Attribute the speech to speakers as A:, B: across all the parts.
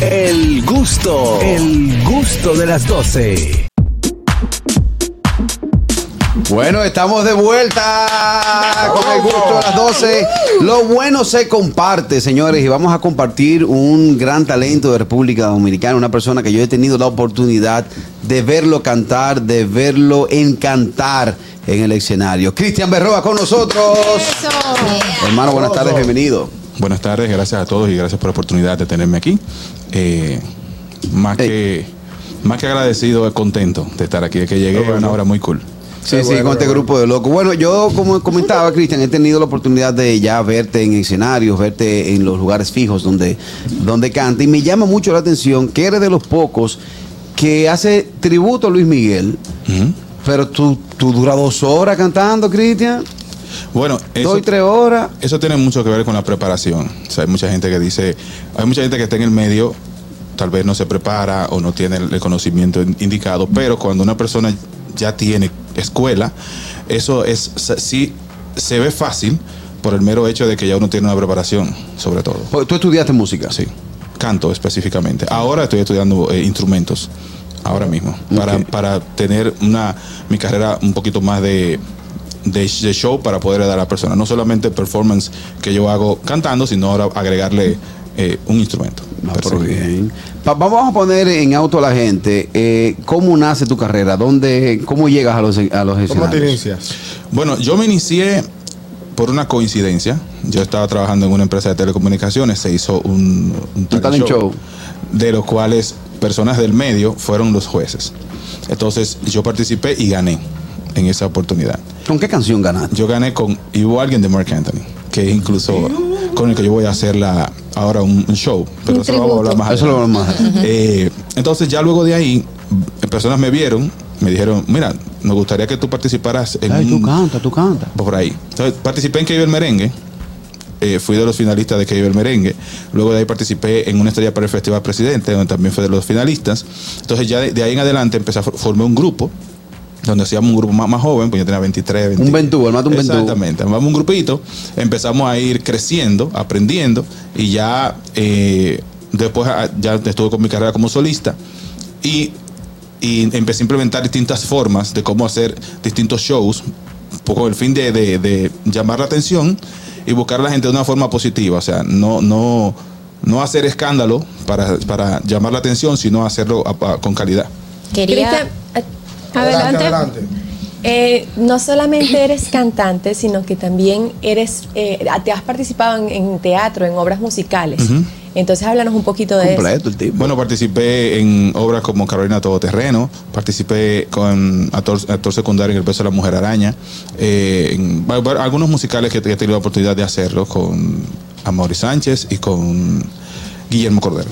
A: El gusto, el gusto de las 12.
B: Bueno, estamos de vuelta con el gusto de las 12. Lo bueno se comparte, señores, y vamos a compartir un gran talento de República Dominicana, una persona que yo he tenido la oportunidad de verlo cantar, de verlo encantar en el escenario. Cristian Berroa con nosotros. Hermano, buenas tardes, bienvenido.
C: Buenas tardes, gracias a todos y gracias por la oportunidad de tenerme aquí. Eh, más, que, más que agradecido, contento de estar aquí, de que llegué a una hora muy cool.
B: Sí, sí, con este grupo de locos. Bueno, yo como comentaba, Cristian, he tenido la oportunidad de ya verte en escenarios, verte en los lugares fijos donde, donde canta y me llama mucho la atención que eres de los pocos que hace tributo a Luis Miguel, pero tú, tú duras dos horas cantando, Cristian.
C: Bueno, eso,
B: tres horas.
C: eso tiene mucho que ver con la preparación. O sea, hay mucha gente que dice, hay mucha gente que está en el medio, tal vez no se prepara o no tiene el conocimiento in- indicado, pero cuando una persona ya tiene escuela, eso es sí se ve fácil por el mero hecho de que ya uno tiene una preparación, sobre todo.
B: Pues, Tú estudiaste música.
C: Sí, canto específicamente. Ahora estoy estudiando eh, instrumentos, ahora mismo, para, para tener una mi carrera un poquito más de, de, de show para poder dar a la persona. No solamente performance que yo hago cantando, sino ahora agregarle eh, un instrumento.
B: Ah, pero bien. Pa- vamos a poner en auto a la gente. eh, ¿Cómo nace tu carrera? ¿Dónde, ¿Cómo llegas a los, a los
D: ¿Cómo te inicias?
C: Bueno, yo me inicié por una coincidencia. Yo estaba trabajando en una empresa de telecomunicaciones, se hizo un, un
B: talent show.
C: de los cuales personas del medio fueron los jueces. Entonces yo participé y gané en esa oportunidad.
B: ¿Con qué canción ganaste?
C: Yo gané con y hubo alguien de Mark Anthony, que es incluso con el que yo voy a hacer la, ahora un, un show, pero
E: Un
C: eso lo vamos a hablar más
B: Eso lo vamos a hacer.
C: Eh, entonces ya luego de ahí, personas me vieron, me dijeron, mira, nos gustaría que tú participaras en
B: Ay, tú canta, tú canta.
C: por ahí. Entonces, participé en Que Vive el Merengue. eh, fui de los finalistas de Que Vive el Merengue. Luego de ahí participé en una estrella para el Festival Presidente, donde también fui de los finalistas. Entonces, ya de, de ahí en adelante empecé a for- formé un grupo, donde hacíamos un grupo más, más joven, pues yo tenía 23, 20.
B: Un ventú, armate un ventú.
C: Exactamente. Armamos un grupito, empezamos a ir creciendo, aprendiendo, y ya eh, después ah, ya estuve con mi carrera como solista. Y y empecé a implementar distintas formas de cómo hacer distintos shows con el fin de, de- de llamar la atención y buscar a la gente de una forma positiva. O sea, no, no, no hacer escándalo para, para llamar la atención, sino hacerlo a- a- con calidad.
E: Quería.
F: Adelante.
D: adelante.
F: Eh, no solamente eres cantante, sino que también eres, eh, te has participado en, en teatro, en obras musicales. Entonces háblanos un poquito de eso.
B: Completo el tipo.
C: Bueno, participé en obras como Carolina Todoterreno, participé con actor, actor secundario en El Beso de la Mujer Araña, eh, en algunos musicales que, que he tenido la oportunidad de hacerlo con Amaury Sánchez y con Guillermo Cordero.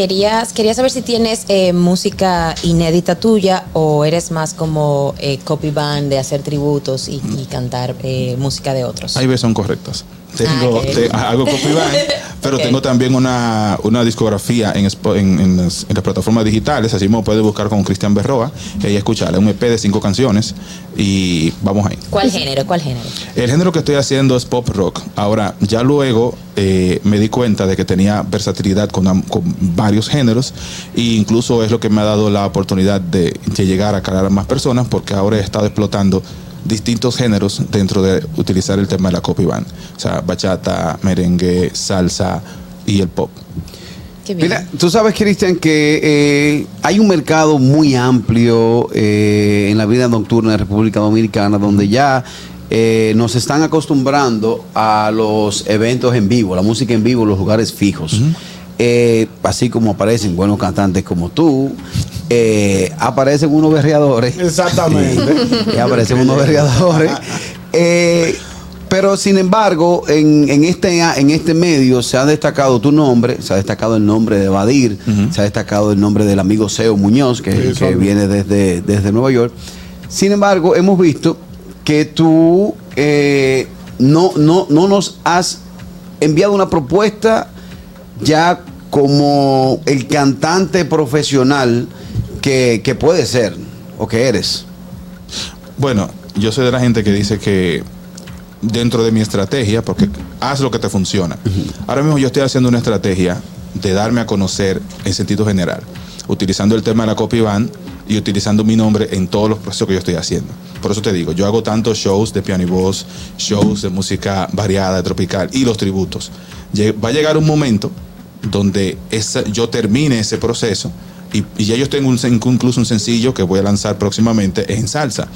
E: Querías, quería saber si tienes eh, música inédita tuya o eres más como eh, copy band de hacer tributos y, y cantar eh, música de otros.
C: Ahí ves, son correctas. Tengo,
E: Ah,
C: te- hago copyright, pero tengo también una, una discografía en, en, en las, en las plataformas digitales, así me puede buscar con Cristian Berroa y ahí escucharla, un EP de cinco canciones y vamos ahí.
E: ¿Cuál género? ¿Cuál género?
C: El género que estoy haciendo es pop rock. Ahora, ya luego eh, me di cuenta de que tenía versatilidad con, con varios géneros e incluso es lo que me ha dado la oportunidad de, de llegar a calar a más personas porque ahora he estado explotando distintos géneros dentro de utilizar el tema de la copy band. O sea, bachata, merengue, salsa y el pop.
B: Mira, tú sabes, Cristian, que eh, hay un mercado muy amplio eh, en la vida nocturna de República Dominicana donde ya eh, nos están acostumbrando a los eventos en vivo, la música en vivo, los lugares fijos. Eh, así como aparecen buenos cantantes como tú, eh, aparecen unos berreadores.
D: Exactamente.
B: Y aparecen unos berreadores. Eh, pero sin embargo, en, en este, en este medio se ha destacado tu nombre, se ha destacado el nombre de Badir, se ha destacado el nombre del amigo Seo Muñoz, que,
D: Sí,
B: que
D: son-
B: viene desde, desde Nueva York. Sin embargo, hemos visto que tú eh, no, no, no nos has enviado una propuesta ya como el cantante profesional que, que puede ser o que eres.
C: Bueno, yo soy de la gente que dice que dentro de mi estrategia, porque haz lo que te funciona. Ahora mismo yo estoy haciendo una estrategia de darme a conocer en sentido general, utilizando el tema de la copy band y utilizando mi nombre en todos los procesos que yo estoy haciendo. Por eso te digo, yo hago tantos shows de piano y voz, shows de música variada, tropical y los tributos. Va a llegar un momento donde esa- yo termine ese proceso y, y ya yo tengo un, incluso un sencillo que voy a lanzar próximamente en salsa.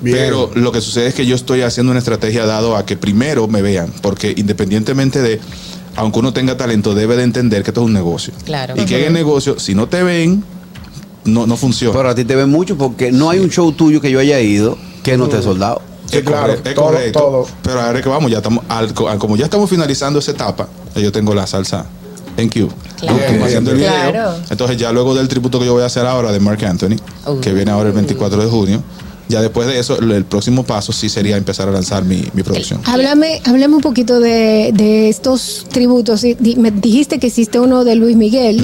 D: Bien.
C: Pero lo que sucede es que yo estoy haciendo una estrategia dado a que primero me vean, porque independientemente de, aunque uno tenga talento, debe de entender que esto es un negocio.
E: Claro.
C: Y que en el negocio, si no te ven, no, no funciona.
B: Pero a ti te ven mucho porque no hay un show tuyo que yo haya ido que no te he soldado.
D: Sí,
C: es
D: claro,
C: correcto, es correcto.
D: todo.
C: Pero ahora que vamos, ya estamos, al- al- como ya estamos finalizando esa etapa, yo tengo la salsa en Q.
E: Claro.
C: Estamos haciendo el video.
F: Claro.
C: Entonces ya luego del tributo que yo voy a hacer ahora de Mark Anthony,
E: Uh.
C: que viene ahora el 24 de junio, ya después de eso, el, próximo paso sí sería empezar a lanzar mi, mi producción.
G: Háblame, háblame un poquito de, de estos tributos. Me dijiste que hiciste uno de Luis Miguel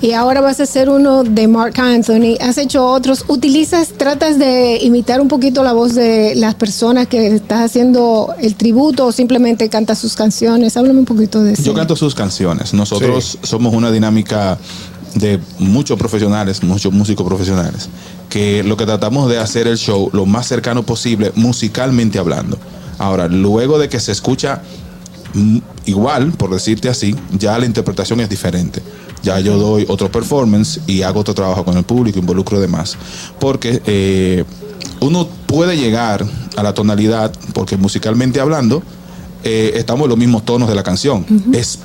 G: y ahora vas a hacer uno de Mark Anthony. Has hecho otros. ¿Utilizas, tratas de imitar un poquito la voz de las personas que estás haciendo el tributo o simplemente cantas sus canciones? Háblame un poquito de eso.
C: Yo canto sus canciones. Nosotros somos una dinámica de muchos profesionales, muchos músicos profesionales, que lo que tratamos de hacer el show lo más cercano posible, musicalmente hablando. Ahora, luego de que se escucha mm, igual, por decirte así, ya la interpretación es diferente. Ya yo doy otro performance y hago otro trabajo con el público, involucro demás. Porque eh, uno puede llegar a la tonalidad, porque musicalmente hablando, eh, estamos en los mismos tonos de la canción. Es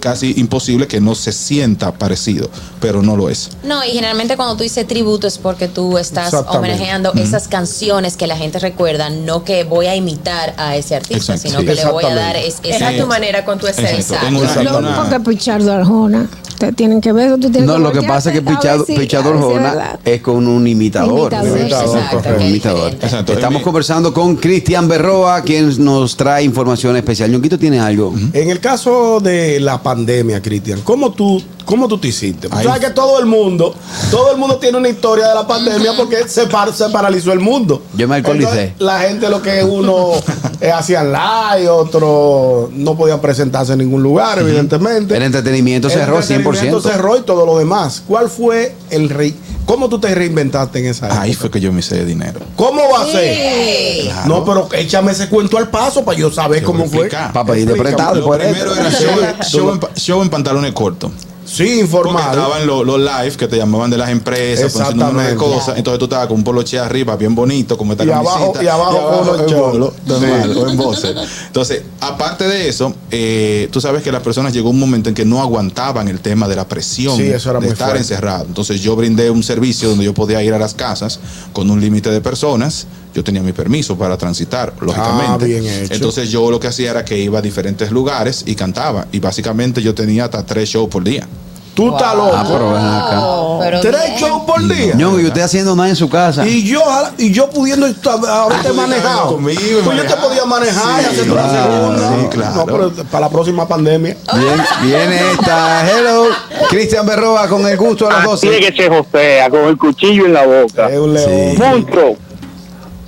C: casi imposible que no se sienta parecido, pero no lo es.
E: No, y generalmente cuando tú dices tributo es porque tú estás homenajeando esas canciones que la gente recuerda, no que voy a imitar a ese artista,
C: Exacto,
E: sino
C: sí.
E: que le voy a dar es,
F: Es
E: esa-
F: tu manera con tu esencia.
C: Exacto. Una-
E: Exacto.
G: No,
C: una-
G: porque Pichardo Arjona. Te tienen que ver. Tú tienes
B: No, lo que pasa es que Pichado,
G: si-
B: Pichado
G: a ver si es
B: con un imitador.
G: Imitador.
D: Imitador,
E: Exacto, es
B: Imitador.
C: Exacto.
B: Estamos conversando con Cristian Berroa, quien nos trae información especial. Ñonquito tiene algo.
D: En el caso de la pandemia, Cristian, ¿cómo tú, ¿cómo tú te hiciste? Porque
C: Ay.
D: sabes que todo el mundo, todo el mundo tiene una historia de la pandemia porque se, par- se paralizó el mundo.
B: Yo me alcoholicé.
D: Entonces, La gente lo que uno eh, hacían live, otro no podían presentarse en ningún lugar, evidentemente.
B: El entretenimiento
D: El
B: cerró
D: entretenimiento
B: 100%.
D: cerró y todo lo demás. ¿Cuál fue el rey? ¿Cómo tú te reinventaste en esa época?
C: Ahí fue que yo me hice de dinero.
D: ¿Cómo va a ser?
C: Claro.
D: No, pero échame ese cuento al paso para yo saber cómo fue.
B: de
D: Explícame.
B: prestado,
C: primero era show, show en, pa- show en pantalones cortos.
D: Sí, informado.
C: estaban los, los live que te llamaban de las empresas, con un número de
D: Exactamente.
C: cosas. Entonces tú estabas con un poloche arriba, bien bonito, como esta
D: Y abajo- y abajo con
C: en
D: shorts.
C: bolo, normal,
D: Sí.
C: en voces. Entonces, aparte de eso, eh, tú sabes que las personas llegó un momento en que no aguantaban el tema de la presión
D: Sí, eso era
C: de estar
D: fuerte.
C: encerrado. Entonces yo brindé un servicio donde yo podía ir a las casas con un límite de personas. Yo tenía mi permiso para transitar, lógicamente.
D: Ah, bien hecho.
C: Entonces yo lo que hacía era que iba a diferentes lugares y cantaba. Y básicamente yo tenía hasta tres shows por día.
D: Tú estás loco.
B: Ah, pero ven acá.
E: Pero
D: Tres
E: bien.
D: shows por día.
B: Ñongo, y usted haciendo nada en su casa.
D: Y yo, y yo pudiendo estar- haberte
C: Ah,
D: manejado.
C: conmigo y
D: pues yo te
C: manejar.
D: podía manejar y
C: Sí,
D: hacer la
C: claro,
D: segunda.
C: sí, claro.
D: No, pero para la próxima pandemia.
B: Bien, viene esta. Hello, Cristian Berroa con el gusto a las 12.
H: Así es que se josea con el cuchillo en la boca.
D: Es un león.
H: Monstruo,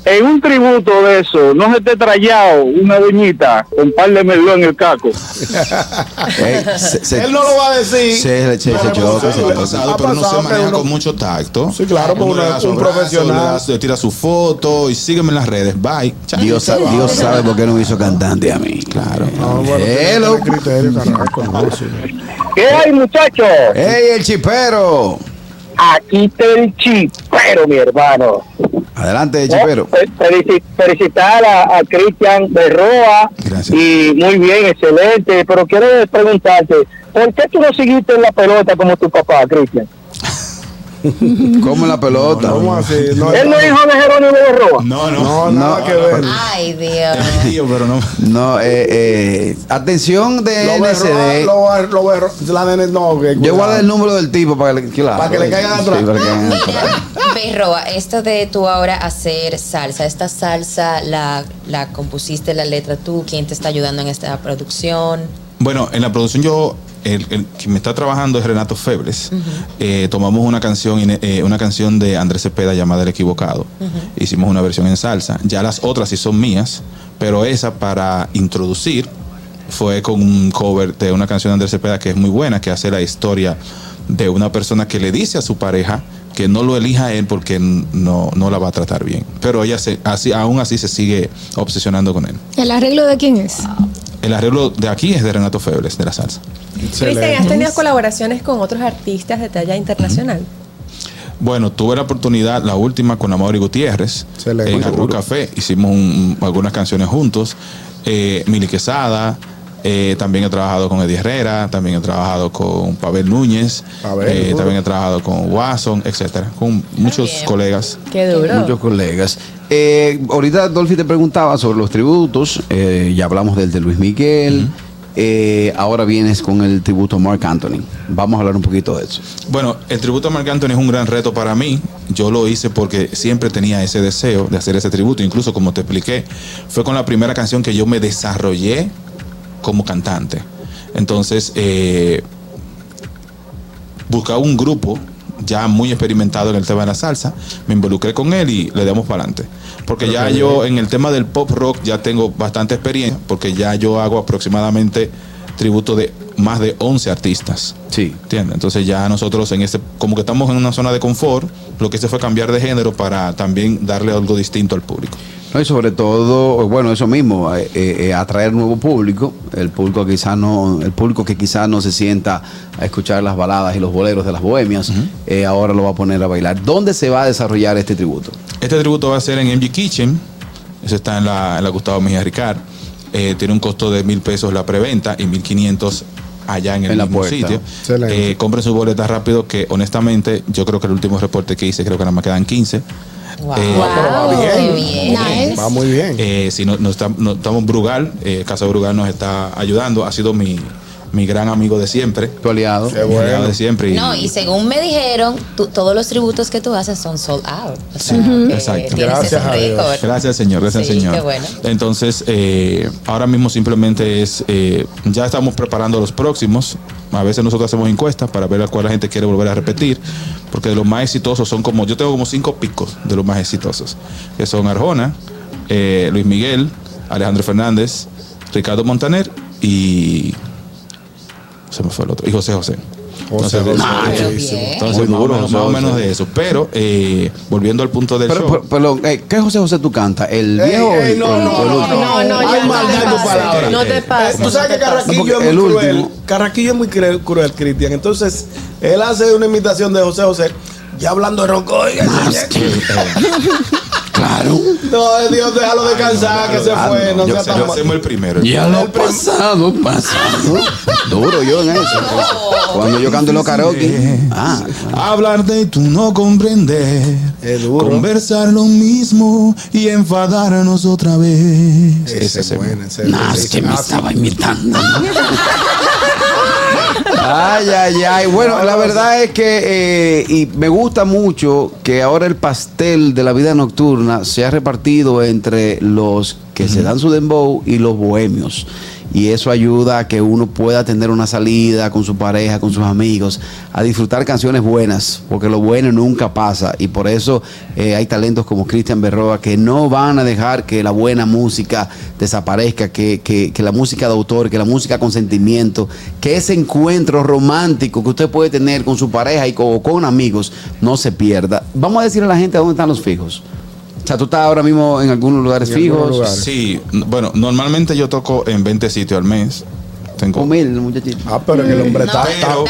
H: en un tributo de eso, no se te trayado una doñita con un par de melón en el caco.
B: Ey, se- se-
D: Él no lo va a decir.
B: Se- se- se- se
D: Pero
B: se
C: pasado,
D: ha
C: pero uno se maneja
D: uno-
C: con mucho tacto.
D: Sí, claro, porque
C: Uno
D: es un
C: abrazo,
D: profesional.
C: le tira su foto y sígueme en las redes. Bye. Chao.
B: Dios, sa- Dios sabe por qué no me hizo cantante a mí. Claro.
D: No, bueno,
B: Hello.
D: tiene criterio, carajo, no, sí.
H: ¿Qué hay, muchachos?
B: ¡Ey, el chipero!
H: Aquí está el chipero, mi hermano.
B: Adelante, chipero.
H: Fe- felici- Felicitar a, a Cristian Berroa.
C: Gracias.
H: Y muy bien, excelente. Pero quiero preguntarte, ¿por qué tú no seguiste en la pelota como tu papá, Cristian?
B: ¿Cómo la pelota?
D: ¿Cómo así? No,
H: Él no es hijo de Jerónimo Berroa.
C: No, no.
D: no, nada
B: No.
D: que ver.
E: Ay, Dios.
C: Tío, pero no.
B: No, eh, eh, atención de
D: Lo
B: NCD.
D: lo lo berro. La de no, que
B: Yo guardé el número del tipo para que le, claro,
D: Para que le caigan atrás.
B: Sí, para que caigan atrás.
E: Berroa, esto de tú ahora hacer salsa, esta salsa la, la compusiste la letra tú, ¿quién te está ayudando en esta producción?
C: Bueno, en la producción yo, el, el que me está trabajando es Renato Febres. Eh, tomamos una canción, eh, una canción de Andrés Cepeda llamada El Equivocado. Hicimos una versión en salsa. Ya las otras sí son mías, pero esa para introducir fue con un cover de una canción de Andrés Cepeda que es muy buena, que hace la historia de una persona que le dice a su pareja que no lo elija él porque no, no la va a tratar bien. Pero ella se, así, aún así se sigue obsesionando con él.
G: ¿El arreglo de quién es?
C: El arreglo de aquí es de Renato Febles, de la salsa.
F: Cristian, ¿has tenido colaboraciones con otros artistas de talla internacional?
C: Bueno, tuve la oportunidad, la última, con Amaury Gutiérrez
D: Excelente.
C: en Arroz Café. Hicimos un- algunas canciones juntos. Eh, Mili Quesada. eh, también he trabajado con Eddie Herrera. También he trabajado con Pavel Núñez.
D: Pavel,
C: eh, también he trabajado con Watson, etcétera. Con muchos
E: bien.
C: colegas.
F: Qué duro.
B: Muchos colegas. Eh, ahorita Dolphy te preguntaba sobre los tributos. eh, ya hablamos del de Luis Miguel. Eh, ahora vienes con el tributo a Mark Anthony. Vamos a hablar un poquito de eso.
C: Bueno, el tributo a Marc Anthony es un gran reto para mí. Yo lo hice porque siempre tenía ese deseo de hacer ese tributo. Incluso, como te expliqué, fue con la primera canción que yo me desarrollé como cantante. Entonces, eh, buscaba un grupo ya muy experimentado en el tema de la salsa, me involucré con él y le damos para adelante. Porque ya yo en el tema del pop rock ya tengo bastante experiencia, porque ya yo hago aproximadamente tributo de más de 11 artistas.
B: Sí.
C: ¿Entiendes? Entonces ya nosotros en este, como que estamos en una zona de confort, lo que hice fue cambiar de género para también darle algo distinto al público.
B: No, y sobre todo, bueno, eso mismo, eh, eh, atraer nuevo público, el público quizá no, el público que quizás no se sienta a escuchar las baladas y los boleros de las bohemias, eh, ahora lo va a poner a bailar. ¿Dónde se va a desarrollar este tributo?
C: Este tributo va a ser en MG Kitchen, eso está en la, en la Gustavo Mejía Ricard. Eh, tiene un costo de mil pesos la preventa y mil quinientos allá en el
B: En la
C: mismo
B: puerta.
C: sitio. Eh, compren sus boletas rápido, que honestamente yo creo que el último reporte que hice creo que nada más quedan 15.
E: Wow.
C: Eh,
D: Pero va
E: Wow,
D: bien.
E: qué bien.
G: Nice.
D: Va muy bien.
C: Eh, si no, no está- no estamos Brugal, eh, Casa Brugal nos está ayudando, ha sido mi, mi gran amigo de siempre.
B: Tu aliado.
D: Qué
C: Mi
D: bueno.
C: aliado de siempre. y-
E: No, y según me dijeron, tú- todos los tributos que tú haces son sold out. O sea,
C: exacto.
D: Gracias a Dios.
C: Gracias, señor. Gracias,
E: Sí,
C: señor.
E: qué bueno.
C: Entonces, eh, ahora mismo simplemente es. eh, ya estamos preparando los próximos. A veces nosotros hacemos encuestas para ver a cuál la gente quiere volver a repetir. Porque de los más exitosos son como. Yo tengo como cinco picos de los más exitosos. Que son Arjona, eh, Luis Miguel, Alejandro Fernández, Ricardo Montaner y. Se me fue el otro. Y José José.
D: José
C: Entonces,
D: José,
C: entonces,
B: Muy
C: más, o menos,
B: José
C: más o menos
B: José.
C: de eso. Pero, eh, volviendo al punto del
B: Pero,
C: show.
B: pero, pero, eh, ¿qué José José tú canta? ¿El
D: Ey,
B: viejo
D: ey,
B: el,
D: no,
B: o el-
D: no,
B: el
D: no,
B: último?
F: No, no,
D: maldad
F: no
D: en
F: te
D: tu
F: pases.
D: palabra.
F: No te
D: Eh,
F: pases.
D: Tú sabes que Carraquillo es muy
B: el
D: cruel. Carraquillo es muy cruel, Cristian. Entonces, él hace una imitación de José José, ya hablando de ronco.
B: Claro.
D: No, Dios, déjalo descansar, que se fue. No
C: Yo
D: sea
C: yo hacemos el primero.
B: Ya lo pasado, pasado. Duro yo en eso. Cuando yo canto en los karaoke. Ah,
C: Hablarte y tú no comprender.
D: Es duro.
C: Conversar lo mismo y enfadarnos otra vez.
D: Ese es bueno, ese ese-
B: es que me
D: ah,
B: estaba imitando. Ay, ay, ay. Bueno, la verdad es que eh, y me gusta mucho que ahora el pastel de la vida nocturna se ha repartido entre los que se dan su dembow y los bohemios. Y eso ayuda a que uno pueda tener una salida con su pareja, con sus amigos, a disfrutar canciones buenas, porque lo bueno nunca pasa. Y por eso eh, hay talentos como Cristian Berroa que no van a dejar que la buena música desaparezca, que, que- que la música de autor, que la música con sentimiento, que ese encuentro romántico que usted puede tener con su pareja y con, con amigos no se pierda. Vamos a decirle a la gente dónde están los fijos. O sea, tú estás ahora mismo en algunos lugares
D: En
B: fijos.
D: lugares.
C: Sí, bueno, normalmente yo toco en 20 sitios al mes. Tengo.
B: Humilde, muchachito.
D: Ah, pero que el hombre
E: No,
D: está.
C: pero-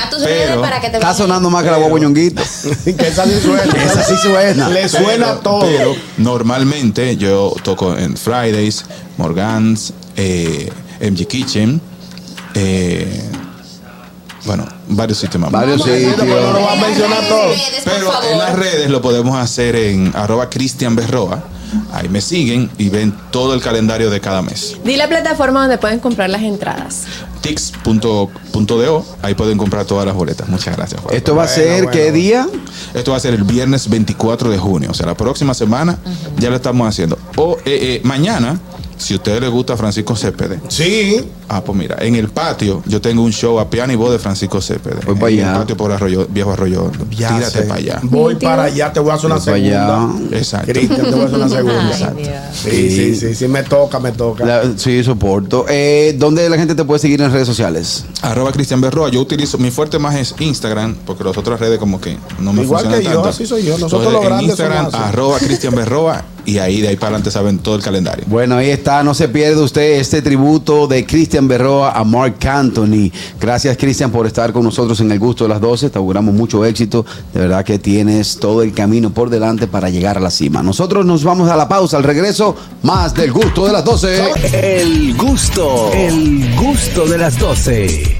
B: Está sonando más que la guagua ñonguito.
D: que esa sí suena.
B: Esa sí suena.
D: Le suena
C: Pero-
D: todo.
C: Pero normalmente yo toco en Fridays, Morgans, eh, MG Kitchen, eh, bueno, varios sitios más.
B: Varios
D: Pero no
B: sitios.
D: lo va a mencionar todo.
E: Redes, por
C: Pero en las redes lo podemos hacer en arroba Cristian Berroa. Ahí me siguen y ven todo el calendario de cada mes.
F: Di la plataforma donde pueden comprar las entradas.
C: Tix.do, ahí pueden comprar todas las boletas. Muchas gracias, Juan.
B: Esto va a ser
D: bueno,
B: qué
D: bueno.
B: día?
C: Esto va a ser el viernes 24 de junio, o sea, la próxima semana ya lo estamos haciendo. O eh, eh, mañana, si a ustedes les gusta Francisco Cepede,
D: Sí.
C: Ah, pues mira, en el patio yo tengo un show a piano y voz de Francisco Cepeda.
B: Voy
C: en
B: pa'
C: el
B: allá.
C: patio por Arroyo, Viejo Arroyo.
D: Ya
C: Tírate
D: sé.
C: para allá.
D: Voy para allá, te voy a hacer una
B: Voy para allá.
D: segunda.
C: Exacto.
D: Cristian, te voy a hacer una segunda.
E: Ay, Dios.
D: Sí, sí, sí, sí, me toca, me toca.
B: La- sí, soporto. Eh, ¿Dónde la gente te puede seguir en redes sociales?
C: Arroba Cristian Berroa. Yo utilizo, mi fuerte más es Instagram, porque las otras redes como que no me
D: Igual
C: funcionan
D: que yo, así soy yo. Nosotros
C: Entonces,
D: los
C: en Instagram,
D: somos
C: arroba Cristian Berroa, y ahí de ahí para adelante saben todo el calendario.
B: Bueno, ahí está. No se pierde usted este tributo de Berroa a Mark Anthony. Gracias, Cristian, por estar con nosotros en el gusto de las 12. Te auguramos mucho éxito. De verdad que tienes todo el camino por delante para llegar a la cima. Nosotros nos vamos a la pausa. Al regreso, más del gusto de las 12.
A: El gusto, el gusto de las 12.